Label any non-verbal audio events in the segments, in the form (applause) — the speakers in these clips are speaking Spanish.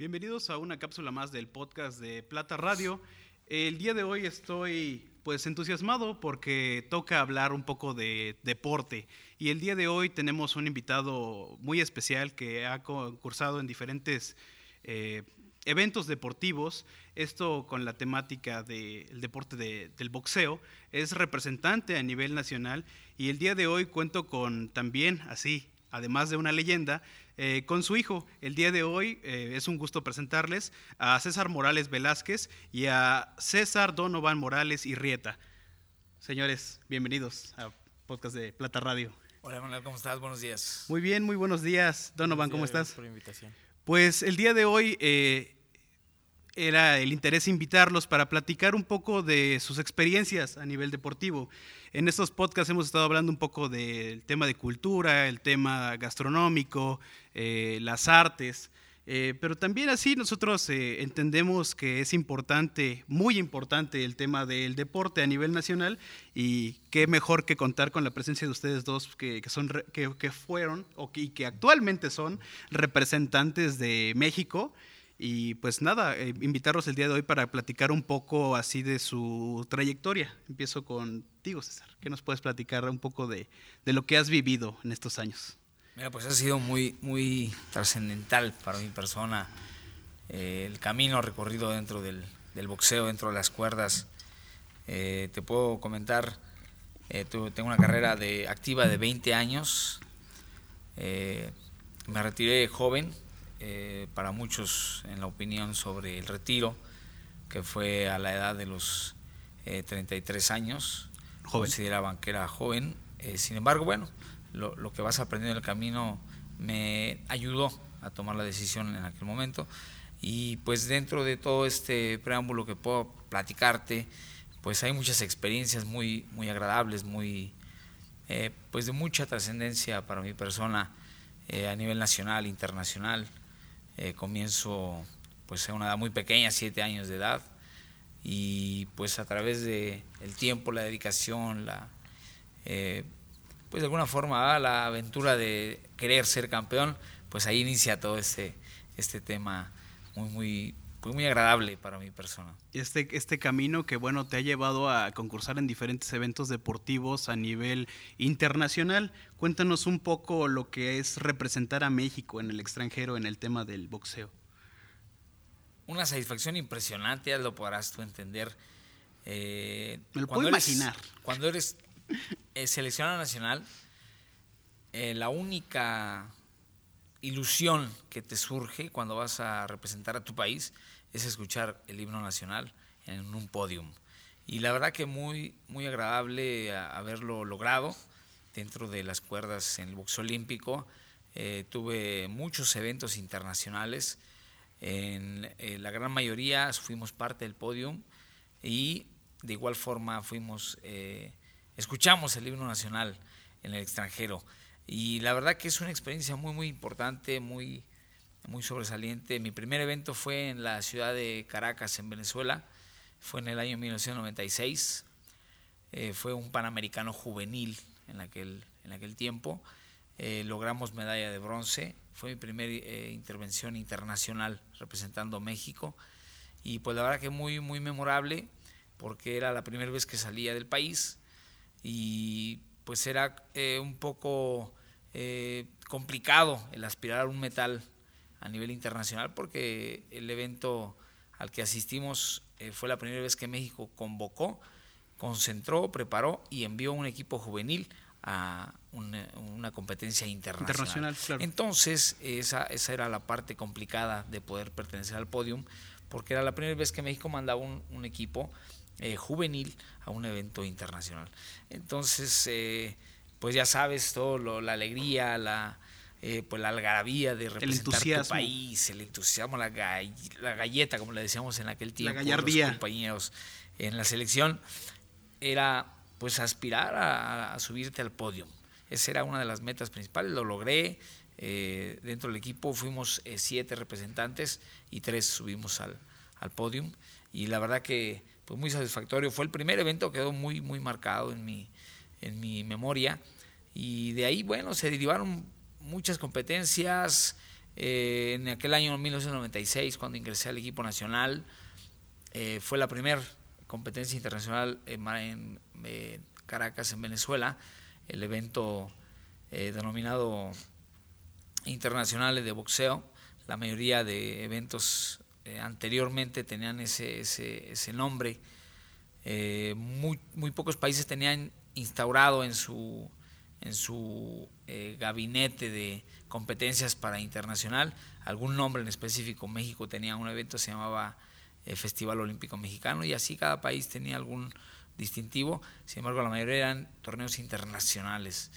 Bienvenidos a una cápsula más del podcast de Plata Radio. El día de hoy estoy pues entusiasmado porque toca hablar un poco de deporte. Y el día de hoy tenemos un invitado muy especial que ha concursado en diferentes eh, eventos deportivos, esto con la temática del deporte del boxeo, es representante a nivel nacional y el día de hoy cuento con también así, además de una leyenda, eh, con su hijo. El día de hoy eh, es un gusto presentarles a César Morales Velázquez y a César Donovan Morales y Rieta. Señores, bienvenidos a podcast de Plata Radio. Hola Manuel, ¿cómo estás? Buenos días. Muy bien, muy buenos días. Donovan, ¿cómo estás? por invitación. Pues el día de hoy eh, era el interés invitarlos para platicar un poco de sus experiencias a nivel deportivo. En estos podcasts hemos estado hablando un poco del tema de cultura, el tema gastronómico, eh, las artes, eh, pero también así nosotros eh, entendemos que es importante, muy importante el tema del deporte a nivel nacional y qué mejor que contar con la presencia de ustedes dos que, son, que, que fueron o que, y que actualmente son representantes de México y pues nada, eh, invitarlos el día de hoy para platicar un poco así de su trayectoria. Empiezo contigo, César. ¿Qué nos puedes platicar un poco de, lo que has vivido en estos años? Mira, pues ha sido muy, muy trascendental para mi persona eh, el camino recorrido dentro del, boxeo, dentro de las cuerdas. Eh, te puedo comentar, tengo una carrera de, activa de 20 años. me retiré joven, eh, para muchos en la opinión sobre el retiro, que fue a la edad de los 33 eh, años. Consideraban que era joven. Eh, sin embargo, bueno, lo, lo, que vas aprendiendo en el camino me ayudó a tomar la decisión en aquel momento. Y pues dentro de todo este preámbulo que puedo platicarte, pues hay muchas experiencias muy, muy agradables, muy, pues de mucha trascendencia para mi persona a nivel nacional, internacional. Eh, comienzo pues a una edad muy pequeña, siete años de edad, y pues a través de el tiempo, la dedicación, la eh, pues de alguna forma la aventura de querer ser campeón, pues ahí inicia todo este, este tema muy, muy, pues muy agradable para mi persona. Este, este camino que bueno te ha llevado a concursar en diferentes eventos deportivos a nivel internacional. Cuéntanos un poco lo que es representar a México en el extranjero en el tema del boxeo. Una satisfacción impresionante, ya lo podrás tú entender. Eh, Me lo puedo imaginar. Cuando eres eh, seleccionado nacional, eh, la única ilusión que te surge cuando vas a representar a tu país es escuchar el himno nacional en un podium. Y la verdad que muy, muy agradable haberlo logrado dentro de las cuerdas en el boxeo olímpico. Eh, tuve muchos eventos internacionales. En, eh, la gran mayoría fuimos parte del podium y de igual forma fuimos, eh, escuchamos el himno nacional en el extranjero. Y la verdad que es una experiencia muy, muy importante, muy, muy sobresaliente. Mi primer evento fue en la ciudad de Caracas, en Venezuela. Fue en el año 1996. Eh, fue un panamericano juvenil en aquel, en aquel tiempo. Eh, logramos medalla de bronce. Fue mi primera eh, intervención internacional representando México. Y pues la verdad que muy, muy memorable porque era la primera vez que salía del país y pues era un poco eh, complicado el aspirar a un metal a nivel internacional porque el evento al que asistimos eh, fue la primera vez que México convocó, concentró, preparó y envió un equipo juvenil a una, competencia internacional. Entonces, esa, esa era la parte complicada de poder pertenecer al podium, porque era la primera vez que México mandaba un, un equipo eh, juvenil a un evento internacional. Entonces, pues ya sabes, todo la alegría, la, eh, pues la algarabía de representar tu país, el entusiasmo, la, la, galleta, como le decíamos en aquel tiempo, la los compañeros en la selección, era pues aspirar a, subirte al podio. Esa era una de las metas principales, lo logré. Eh, dentro del equipo fuimos eh, siete representantes y tres subimos al, al podium. Y la verdad que pues muy satisfactorio. Fue el primer evento, quedó muy, muy marcado en mi, en mi memoria. Y de ahí, bueno, se derivaron muchas competencias, Eh, en aquel año 1996, cuando ingresé al equipo nacional, eh, fue la primera competencia internacional en, Caracas, en Venezuela, el evento denominado internacionales de boxeo. La mayoría de eventos anteriormente tenían ese, ese, nombre. muy, muy pocos países tenían instaurado en su, en su eh, gabinete de competencias para internacional algún nombre en específico. México tenía un evento se llamaba eh, Festival Olímpico Mexicano y así cada país tenía algún distintivo. Sin embargo, la mayoría eran torneos internacionales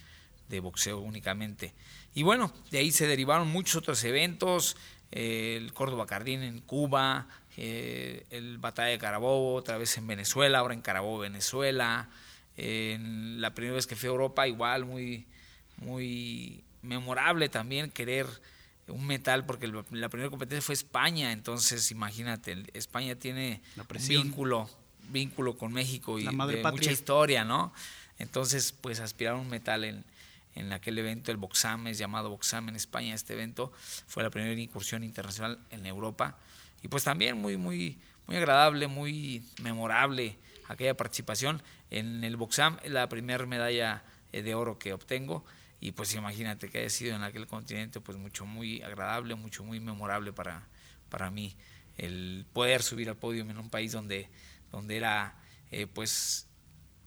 de boxeo únicamente. Y bueno, de ahí se derivaron muchos otros eventos, eh, el Córdoba Cardín en Cuba, el Batalla de Carabobo, otra vez en Venezuela, ahora en Carabobo, Venezuela, en la primera vez que fui a Europa, igual, muy, muy memorable también querer un metal, porque la primera competencia fue España, entonces imagínate, España tiene vínculo, vínculo con México y mucha historia, ¿no? Entonces, pues aspirar a un metal en, en aquel evento, el Boxames, llamado Boxam en España, este evento fue la primera incursión internacional en Europa. Y pues también muy, muy, muy agradable, muy memorable aquella participación en el Boxam, la primera medalla eh, de oro que obtengo. Y pues imagínate que haya sido en aquel continente pues mucho muy agradable, mucho muy memorable para, para mí el poder subir al podio en un país donde, donde era eh, pues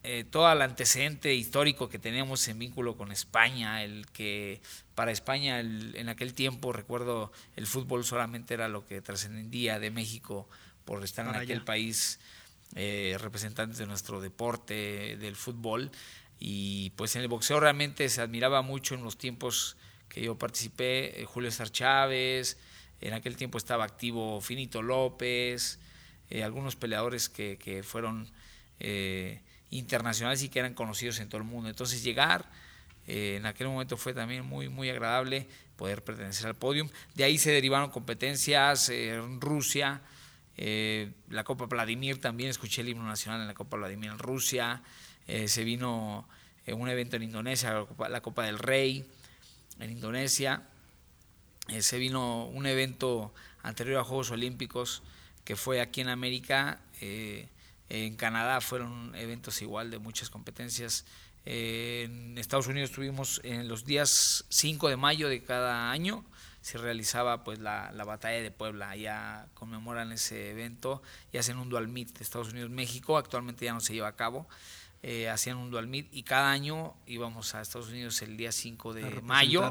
eh, todo el antecedente histórico que teníamos en vínculo con España, el que para España en aquel tiempo, recuerdo, el fútbol solamente era lo que trascendía de México por estar en aquel país eh, representantes de nuestro deporte, del fútbol. Y pues en el boxeo realmente se admiraba mucho en los tiempos que yo participé, eh, Julio César Chávez, en aquel tiempo estaba activo Finito López, eh, algunos peleadores que, que fueron internacionales y que eran conocidos en todo el mundo. Entonces llegar en aquel momento fue también muy, muy agradable poder pertenecer al podium. De ahí se derivaron competencias en Rusia, eh, la Copa Vladimir también, escuché el himno nacional en la Copa Vladimir en Rusia, eh, se vino eh, un evento en Indonesia, la Copa, del Rey en Indonesia, se vino un evento anterior a Juegos Olímpicos que fue aquí en América, en Canadá fueron eventos igual de muchas competencias, en Estados Unidos tuvimos en los días 5 de mayo de cada año, se realizaba pues la, batalla de Puebla, ya conmemoran ese evento y hacen un dual meet de Estados Unidos México, actualmente ya no se lleva a cabo, eh, hacían un dual meet y cada año íbamos a Estados Unidos el día 5 de mayo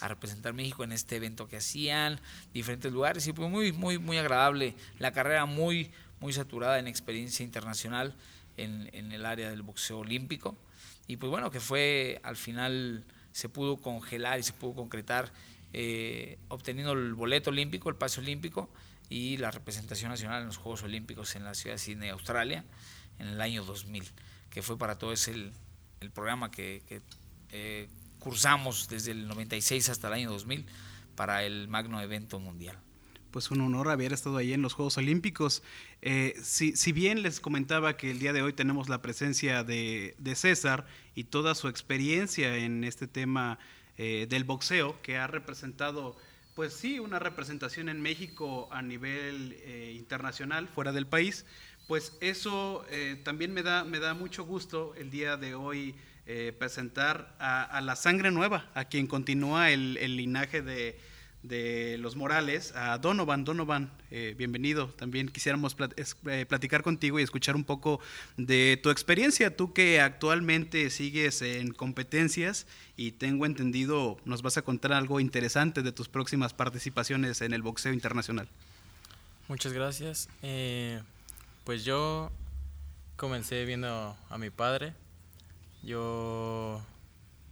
a representar México en este evento que hacían, diferentes lugares. Y pues muy, muy, muy agradable, la carrera muy, muy saturada en experiencia internacional en, el área del boxeo olímpico. Y pues bueno, que fue al final se pudo congelar y se pudo concretar eh, obteniendo el boleto olímpico, el pase olímpico y la representación nacional en los Juegos Olímpicos en la ciudad de Sydney, Australia, en el año 2000, que fue para todo ese el, el programa que, eh, cursamos desde el 96 hasta el año 2000 para el magno evento mundial pues un honor haber estado ahí en los Juegos Olímpicos. Eh, si, si, bien les comentaba que el día de hoy tenemos la presencia de, de César y toda su experiencia en este tema eh, del boxeo, que ha representado, pues sí, una representación en México a nivel eh, internacional, fuera del país, pues eso eh, también me da, me da mucho gusto el día de hoy presentar a, la sangre nueva, a quien continúa el linaje de, de los Morales, a Donovan. Donovan, eh, bienvenido. También quisiéramos eh, platicar contigo y escuchar un poco de tu experiencia. Tú que actualmente sigues en competencias y tengo entendido nos vas a contar algo interesante de tus próximas participaciones en el boxeo internacional. Muchas gracias. Eh, pues yo comencé viendo a mi padre. Yo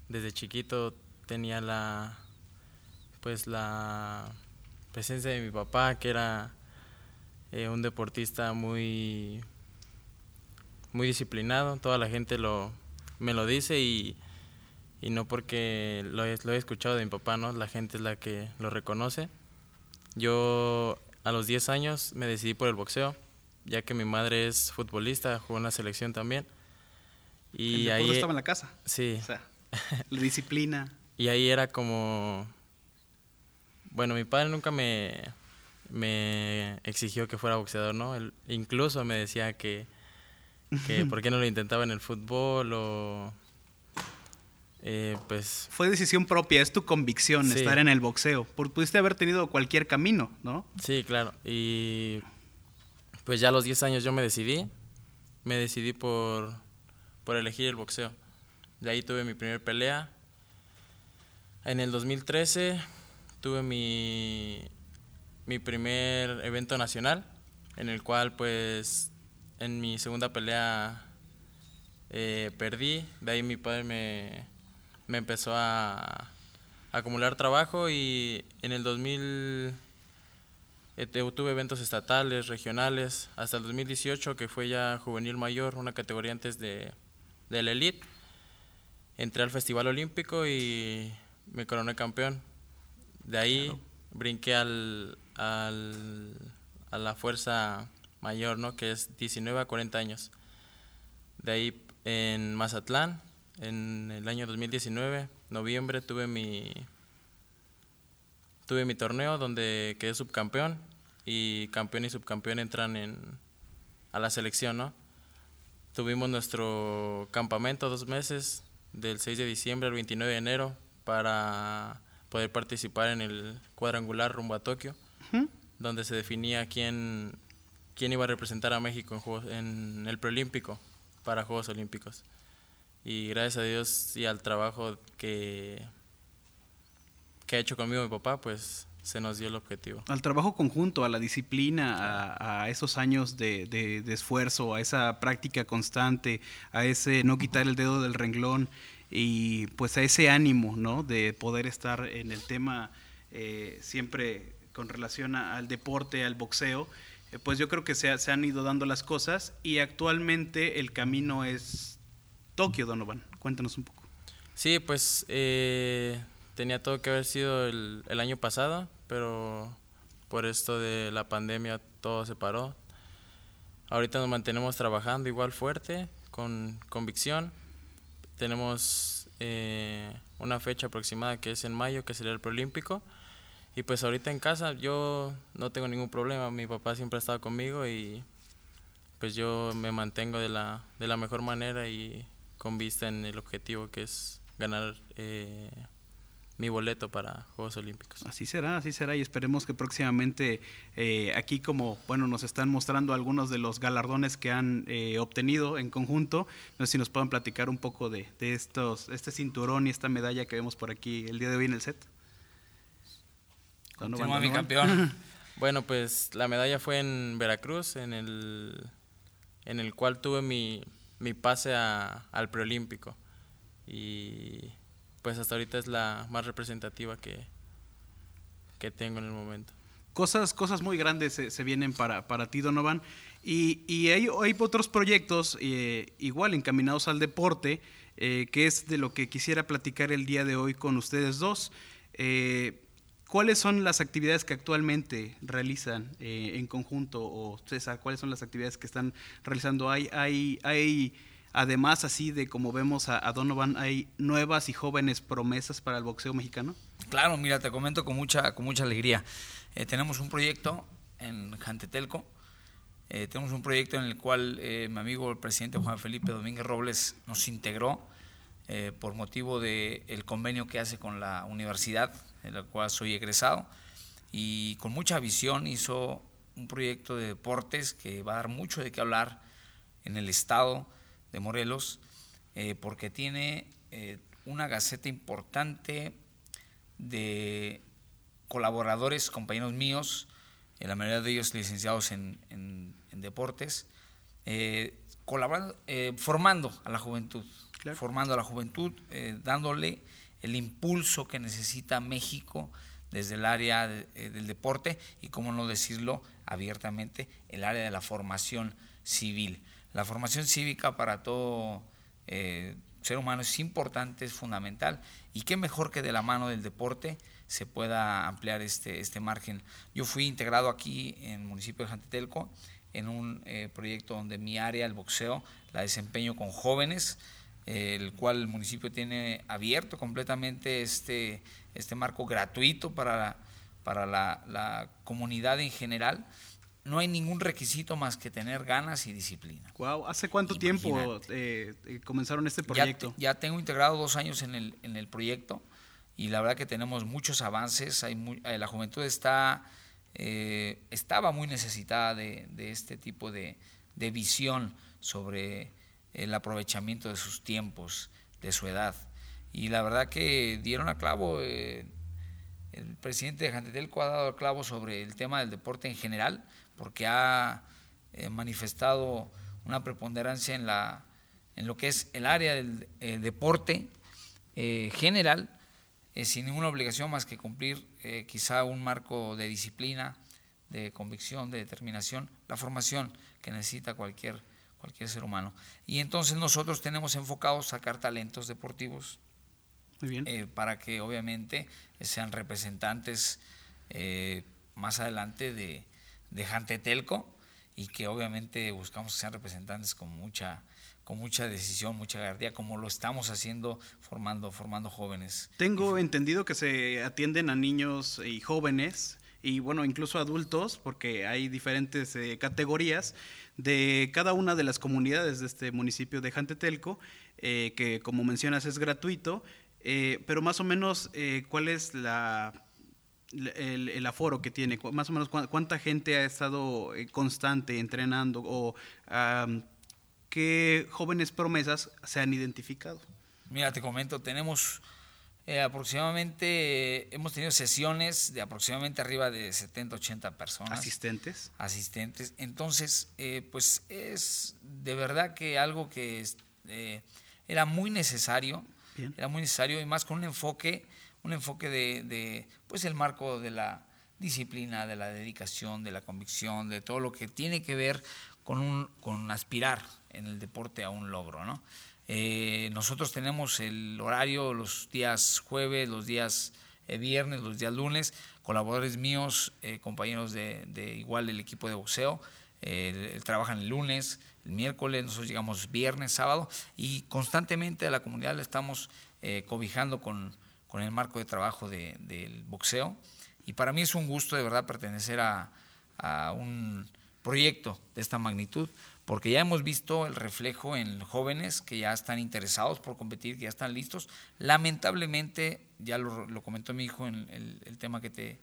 desde chiquito tenía la pues la presencia de mi papá, que era eh, un deportista muy, muy disciplinado, toda la gente lo, me lo dice y, no porque lo he, lo he escuchado de mi papá, ¿no? la gente es la que lo reconoce. Yo a los 10 años me decidí por el boxeo, ya que mi madre es futbolista, jugó en la selección también. Y ahí estaba en la casa. Sí. la disciplina. (laughs) Y ahí era como bueno, mi padre nunca me, me exigió que fuera boxeador, ¿no? Él incluso me decía que, que (laughs) por qué no lo intentaba en el fútbol o eh, pues... Fue decisión propia, es tu convicción estar en el boxeo. Pudiste haber tenido cualquier camino, ¿no? Sí, claro. Y pues ya a los 10 años yo me decidí. Me decidí por, por elegir el boxeo. De ahí tuve mi primer pelea. En el 2013 tuve mi, mi primer evento nacional, en el cual pues en mi segunda pelea eh, perdí. De ahí mi padre me, me empezó a, acumular trabajo y en el 2000 eh, tuve eventos estatales, regionales, hasta el 2018 que fue ya juvenil mayor, una categoría antes de, de la elite. Entré al Festival Olímpico y me coroné campeón. De ahí brinqué al, al, a la fuerza mayor, ¿no? que es 19 a 40 años. De ahí en Mazatlán en el año 2019, noviembre, tuve mi, tuve mi torneo donde quedé subcampeón y campeón y subcampeón entran en, a la selección, ¿no? Tuvimos nuestro campamento dos meses, del 6 de diciembre al 29 de enero, para poder participar en el cuadrangular rumbo a Tokio, donde se definía quién, quién iba a representar a México en, en el preolímpico para Juegos Olímpicos. Y gracias a Dios y al trabajo que, que ha hecho conmigo mi papá, pues se nos dio el objetivo. Al trabajo conjunto, a la disciplina, a, esos años de, de, esfuerzo, a esa práctica constante, a ese no quitar el dedo del renglón y pues a ese ánimo, ¿no? De poder estar en el tema eh, siempre con relación al deporte, al boxeo, eh, pues yo creo que se, se han ido dando las cosas y actualmente el camino es Tokio, Donovan. Cuéntanos un poco. Sí, pues eh, tenía todo que haber sido el, año pasado, pero por esto de la pandemia todo se paró. Ahorita nos mantenemos trabajando igual fuerte, con convicción. Tenemos eh, una fecha aproximada que es en mayo, que sería el preolímpico. Y pues ahorita en casa yo no tengo ningún problema, mi papá siempre ha estado conmigo y pues yo me mantengo de la, de la mejor manera y con vista en el objetivo que es ganar eh, mi boleto para Juegos Olímpicos. Así será, así será y esperemos que próximamente eh, aquí como bueno nos están mostrando algunos de los galardones que han eh, obtenido en conjunto, no sé si nos puedan platicar un poco de, estos este cinturón y esta medalla que vemos por aquí el día de hoy en el set. Continúa mi campeón. (laughs) bueno, pues la medalla fue en Veracruz, en el en el cual tuve mi mi pase al preolímpico. Y pues hasta ahorita es la más representativa que, que tengo en el momento. Cosas, cosas muy grandes se, vienen para, para ti, Donovan. Y, y hay, hay, otros proyectos eh, igual encaminados al deporte, eh, que es de lo que quisiera platicar el día de hoy con ustedes dos. Eh, ¿Cuáles son las actividades que actualmente realizan en conjunto? O César, ¿cuáles son las actividades que están realizando? ¿Hay, hay, hay además así de como vemos a, Donovan, hay nuevas y jóvenes promesas para el boxeo mexicano? Claro, mira, te comento con mucha, con mucha alegría. Eh, tenemos un proyecto en Jantetelco, eh, tenemos un proyecto en el cual mi amigo el presidente Juan Felipe Domínguez Robles nos integró por motivo del convenio que hace con la universidad en la cual soy egresado, y con mucha visión hizo un proyecto de deportes que va a dar mucho de qué hablar en el estado de Morelos, eh, porque tiene eh, una gaceta importante de colaboradores, compañeros míos, eh, la mayoría de ellos licenciados en, deportes, colaborando, formando a la juventud, formando a la juventud, dándole el impulso que necesita México desde el área eh, del deporte y, cómo no decirlo abiertamente, el área de la formación civil. La formación cívica para todo eh, ser humano es importante, es fundamental y qué mejor que de la mano del deporte se pueda ampliar este, este margen. Yo fui integrado aquí en el municipio de Jantetelco en un eh, proyecto donde mi área, el boxeo, la desempeño con jóvenes el cual el municipio tiene abierto completamente este, este marco gratuito para, para la, comunidad en general, no hay ningún requisito más que tener ganas y disciplina. Wow, ¿hace cuánto tiempo eh, eh, comenzaron este proyecto? Ya, tengo integrado dos años en el, en el proyecto y la verdad que tenemos muchos avances. Hay eh, la juventud está, estaba muy necesitada de, este tipo de, de, visión sobre el aprovechamiento de sus tiempos, de su edad. Y la verdad que dieron a clavo el presidente de Jantetelco ha dado el clavo sobre el tema del deporte en general, porque ha eh, manifestado una preponderancia en, la, en lo que es el área del deporte eh, general, eh, sin ninguna obligación más que cumplir quizá un marco de disciplina, de convicción, de determinación, la formación que necesita cualquier, cualquier ser humano. Y entonces nosotros tenemos enfocado sacar talentos deportivos eh, para que obviamente sean representantes eh, más adelante de, de Jantetelco y que obviamente buscamos que sean representantes con mucha con mucha decisión, mucha garantía, como lo estamos haciendo formando, formando jóvenes. Tengo entendido que se atienden a niños y jóvenes y bueno, incluso adultos, porque hay diferentes eh, categorías de cada una de las comunidades de este municipio de Jantetelco, que como mencionas es gratuito eh, pero más o menos, eh, ¿cuál es la, el, aforo que tiene? Más o menos, ¿cuánta gente ha estado eh, constante entrenando? ¿O qué jóvenes promesas se han identificado? Mira, te comento, tenemos aproximadamente, hemos tenido sesiones de aproximadamente arriba de 70, 80 personas. ¿Asistentes? Asistentes. Entonces, pues es de verdad que algo que era muy necesario era muy necesario y más con un enfoque, un enfoque de, pues el marco de la disciplina, de la dedicación, de la convicción, de todo lo que tiene que ver con, un, con aspirar en el deporte a un logro. ¿no? Eh, nosotros tenemos el horario los días jueves, los días eh, viernes, los días lunes, colaboradores míos, eh, compañeros de, igual el equipo de boxeo, trabajan el lunes, el miércoles, nosotros llegamos viernes, sábado, y constantemente a la comunidad la estamos cobijando con, con, el marco de trabajo del boxeo. Y para mí es un gusto de verdad pertenecer a, a un proyecto de esta magnitud, porque ya hemos visto el reflejo en jóvenes que ya están interesados por competir, que ya están listos. Lamentablemente, ya lo, lo comentó mi hijo en el, el tema que te,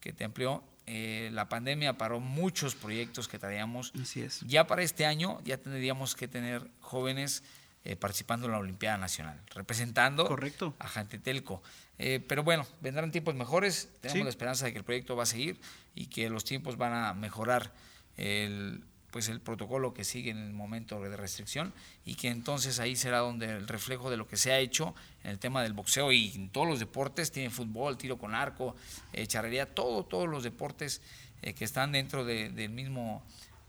que te amplió, eh, la pandemia paró muchos proyectos que traíamos. Así es. Ya para este año ya tendríamos que tener jóvenes eh, participando en la Olimpiada Nacional, representando Correcto. a Jantetelco. Eh, pero bueno, vendrán tiempos mejores, tenemos la esperanza de que el proyecto va a seguir y que los tiempos van a mejorar el, pues el protocolo que sigue en el momento de restricción y que entonces ahí será donde el reflejo de lo que se ha hecho en el tema del boxeo y en todos los deportes, tiene fútbol, tiro con arco, eh, charrería, todo, todos los deportes eh, que están dentro del mismo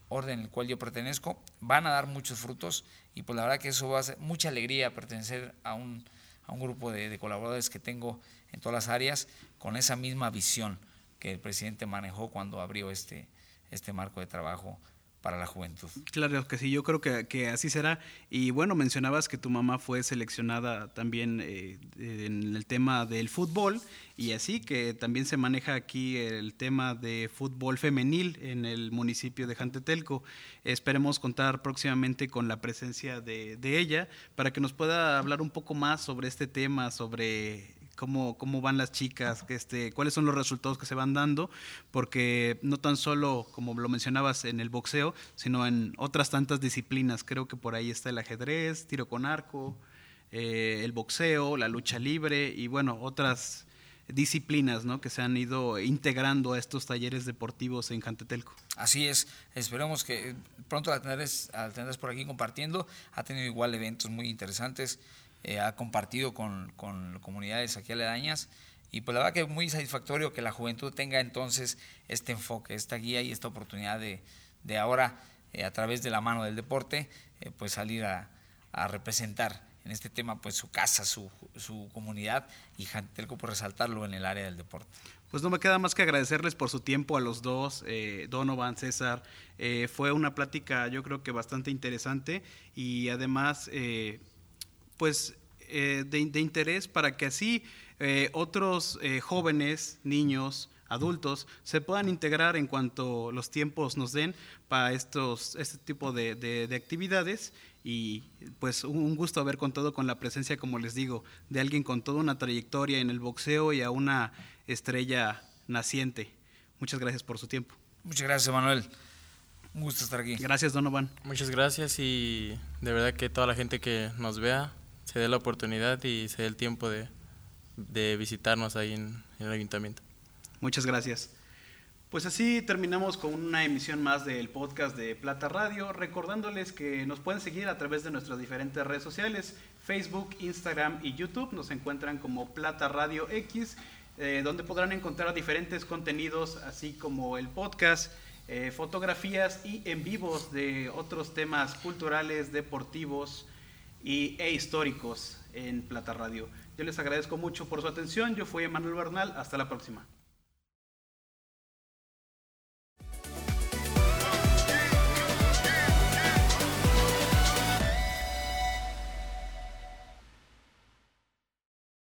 orden al cual yo pertenezco, van a dar muchos frutos y pues la verdad que eso va a ser mucha alegría pertenecer a un, a un grupo de, de colaboradores que tengo en todas las áreas con esa misma visión que el presidente manejó cuando abrió este, este marco de trabajo para la juventud. Claro que sí, yo creo que, así será. Y bueno, mencionabas que tu mamá fue seleccionada también eh, en el tema del fútbol y así que también se maneja aquí el tema de fútbol femenil en el municipio de Jantetelco. Esperemos contar próximamente con la presencia de, de ella para que nos pueda hablar un poco más sobre este tema, sobre cómo, cómo van las chicas, este, cuáles son los resultados que se van dando, porque no tan solo, como lo mencionabas, en el boxeo, sino en otras tantas disciplinas. Creo que por ahí está el ajedrez, tiro con arco, eh, el boxeo, la lucha libre y bueno, otras disciplinas ¿no? que se han ido integrando a estos talleres deportivos en Jantetelco. Así es, esperemos que pronto la tendrás, la tendrás por aquí compartiendo. Ha tenido igual eventos muy interesantes. Eh, ha compartido con, con, comunidades aquí aledañas. Y pues la verdad que es muy satisfactorio que la juventud tenga entonces este enfoque, esta guía y esta oportunidad de, de ahora, eh, a través de la mano del deporte, eh, pues salir a, representar en este tema pues su casa, su, su comunidad y Jantelco por resaltarlo en el área del deporte. Pues no me queda más que agradecerles por su tiempo a los dos, Donovan, César. fue una plática yo creo que bastante interesante y además pues eh, de, interés para que así eh, otros eh, jóvenes, niños, adultos se puedan integrar en cuanto los tiempos nos den para estos, este tipo de, de, actividades y pues un gusto haber contado con la presencia, como les digo, de alguien con toda una trayectoria en el boxeo y a una estrella naciente. Muchas gracias por su tiempo. Muchas gracias, Manuel. Un gusto estar aquí. Gracias, Donovan. Muchas gracias y de verdad que toda la gente que nos vea se dé la oportunidad y se dé el tiempo de, de visitarnos ahí en, el ayuntamiento. Muchas gracias. Pues así terminamos con una emisión más del podcast de Plata Radio, recordándoles que nos pueden seguir a través de nuestras diferentes redes sociales, Facebook, Instagram y YouTube, nos encuentran como Plata Radio X, eh, donde podrán encontrar diferentes contenidos, así como el podcast, eh, fotografías y en vivos de otros temas culturales, deportivos y, e históricos en Plata Radio. Yo les agradezco mucho por su atención. Yo fui Emanuel Bernal. Hasta la próxima.